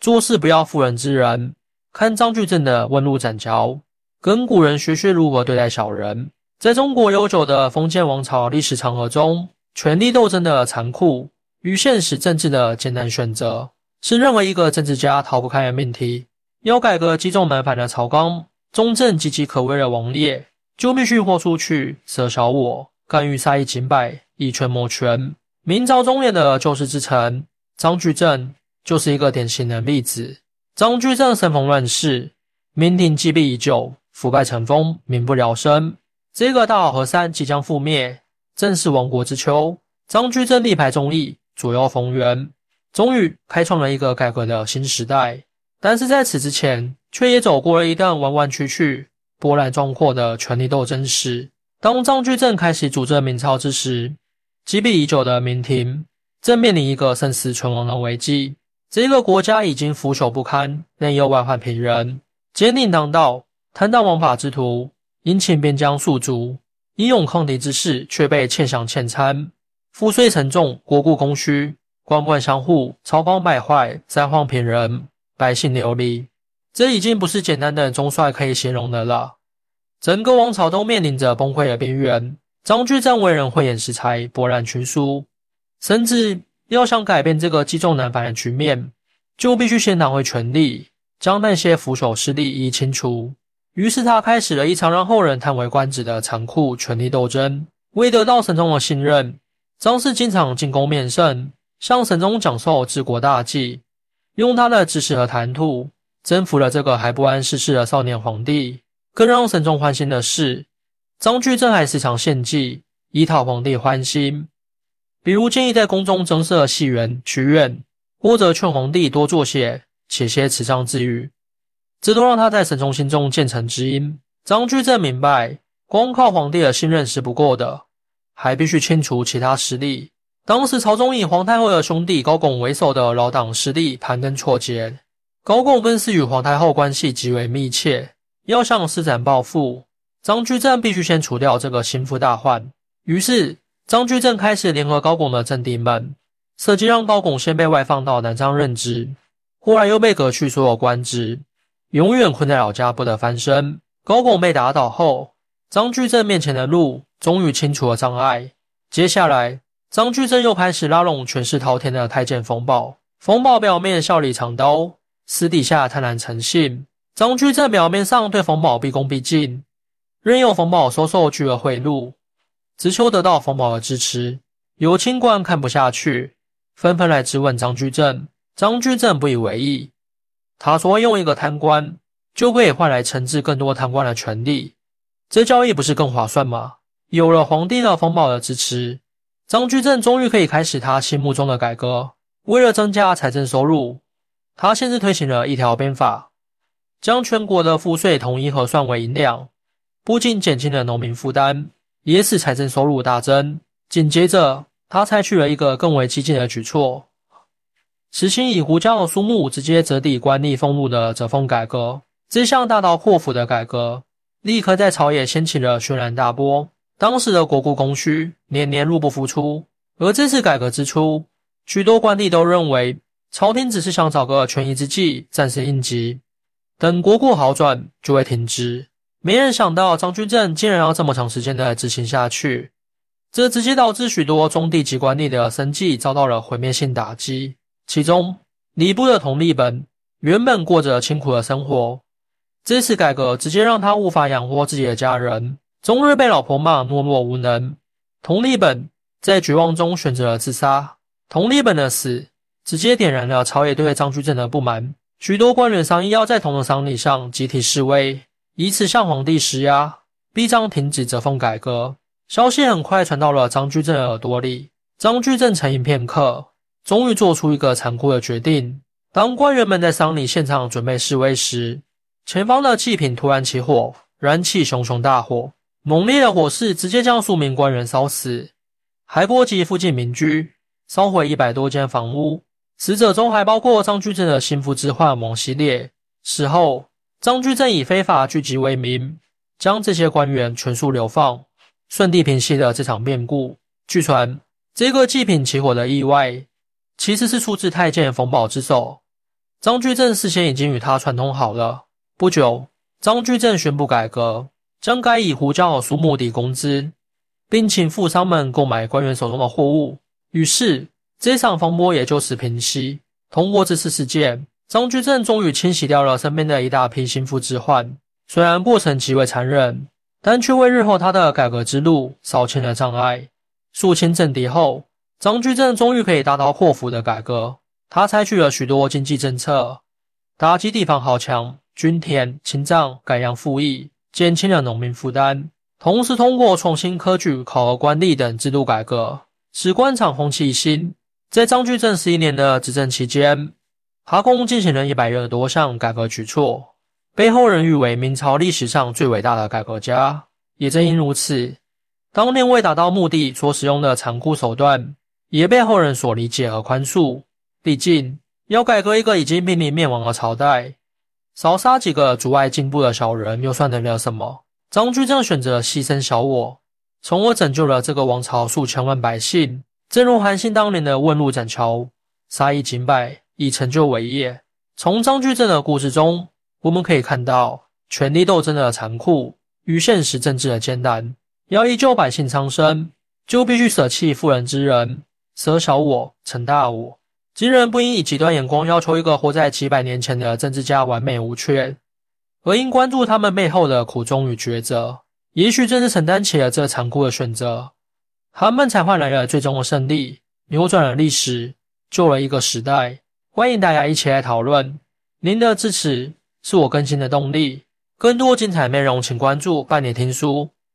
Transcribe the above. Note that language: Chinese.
做事不要妇人之仁。看张居正的温路斩樵，跟古人学学如何对待小人。在中国悠久的封建王朝历史长河中，权力斗争的残酷与现实政治的艰难选择，是任何一个政治家逃不开的命题。要改革积重难返的朝纲，中正岌岌可危的王列，就必须豁出去，舍小我，甘于杀一儆百，以权谋权。明朝中叶的救世之臣张居正，就是一个典型的例子。张居正生逢乱世，明廷积弊已久，腐败成风，民不聊生。这个大好河山即将覆灭，正是亡国之秋。张居正力排众议，左右逢源，终于开创了一个改革的新时代。但是在此之前，却也走过了一段弯弯曲曲、波澜壮阔的权力斗争史。当张居正开始主政明朝之时，积弊已久的明廷正面临一个生死存亡的危机。这个国家已经腐朽不堪，内忧外患频仍，奸佞当道，贪赃枉法之徒殷勤边疆戍卒，英勇抗敌之士却被欠饷欠餐，赋税沉重，国库空虚，官官相护，朝纲败坏，灾荒频仍。百姓流离，这已经不是简单的中帅可以形容的了。整个王朝都面临着崩溃的边缘。张居正为人慧眼识才，博览群书，甚至要想改变这个积重难返的局面，就必须先拿回权力，将那些腐朽势力一一清除。于是他开始了一场让后人叹为观止的残酷权力斗争。为得到神宗的信任，张氏经常进宫面圣，向神宗讲授治国大计。用他的知识和谈吐征服了这个还不谙世事的少年皇帝。更让神宗欢心的是，张居正还时常献计以讨皇帝欢心，比如建议在宫中增设戏园、曲院，或者劝皇帝多做些且些慈善之语，这都让他在神宗心中渐成知音。张居正明白，光靠皇帝的信任是不够的，还必须清除其他势力。当时朝中以皇太后的兄弟高拱为首的老党势力盘根错节，高拱更是与皇太后关系极为密切，要想施展抱负，张居正必须先除掉这个心腹大患。于是，张居正开始联合高拱的政敌们，设计让高拱先被外放到南昌任职，忽然又被革去所有官职，永远困在老家不得翻身。高拱被打倒后，张居正面前的路终于清除了障碍，接下来。张居正又开始拉拢权势滔天的太监冯保。冯保表面笑里藏刀，私底下贪婪成性。张居正表面上对冯保毕恭毕敬，任由冯保收受巨额贿赂，只求得到冯保的支持。有清官看不下去，纷纷来质问张居正。张居正不以为意，他说：“用一个贪官就可以换来惩治更多贪官的权利，这交易不是更划算吗？”有了皇帝的冯保的支持。张居正终于可以开始他心目中的改革。为了增加财政收入，他先是推行了一条鞭法，将全国的赋税统一核算为银两，不仅减轻了农民负担，也使财政收入大增。紧接着，他采取了一个更为激进的举措，实行以胡椒的苏木直接折抵官吏俸禄的折俸改革。这项大刀阔斧的改革，立刻在朝野掀起了轩然大波。当时的国库空虚，年年入不敷出。而这次改革之初，许多官吏都认为朝廷只是想找个权宜之计，暂时应急，等国库好转就会停止。没人想到张居正竟然要这么长时间的执行下去，这直接导致许多中地级官吏的生计遭到了毁灭性打击。其中，礼部的同立本原本过着清苦的生活，这次改革直接让他无法养活自己的家人。终日被老婆骂懦弱无能，佟立本在绝望中选择了自杀。佟立本的死直接点燃了朝野对张居正的不满，许多官员商议要在同的丧礼上集体示威，以此向皇帝施压，逼张停止折俸改革。消息很快传到了张居正的耳朵里，张居正沉吟片刻，终于做出一个残酷的决定。当官员们在丧礼现场准备示威时，前方的祭品突然起火，燃起熊熊大火。猛烈的火势直接将数名官员烧死，还波及附近民居，烧毁一百多间房屋。死者中还包括张居正的心腹之患王希烈。死后，张居正以非法聚集为名，将这些官员全数流放，顺利平息了这场变故。据传，这个祭品起火的意外，其实是出自太监冯保之手。张居正事先已经与他串通好了。不久，张居正宣布改革，将改以胡椒苏木抵工资，并请富商们购买官员手中的货物。于是，这场风波也就此平息。通过这次事件，张居正终于清洗掉了身边的一大批心腹之患。虽然过程极为残忍，但却为日后他的改革之路扫清了障碍。肃清政敌后，张居正终于可以大刀阔斧的改革。他采取了许多经济政策，打击地方豪强、均田、清藏、改良赋役，减轻了农民负担。同时，通过重新科举、考核官吏等制度改革，使官场风气新。在张居正十一年的执政期间，他共进行了一百余多项改革举措，被后人誉为明朝历史上最伟大的改革家。也正因如此，当年为达到目的所使用的残酷手段，也被后人所理解和宽恕。毕竟，要改革一个已经濒临灭亡的朝代，少杀几个阻碍进步的小人，又算得了什么？张居正选择牺牲小我，从而拯救了这个王朝数千万百姓。正如韩信当年的问路斩桥，杀一儆百，以成就伟业。从张居正的故事中，我们可以看到权力斗争的残酷与现实政治的艰难。要依救百姓苍生，就必须舍弃妇人之仁，舍小我，成大我。今人不应以极端眼光要求一个活在几百年前的政治家完美无缺，而应关注他们背后的苦衷与抉择。也许正是承担起了这残酷的选择。他们才换来了最终的胜利，扭转了历史，救了一个时代。欢迎大家一起来讨论，您的支持是我更新的动力。更多精彩内容，请关注半年听书。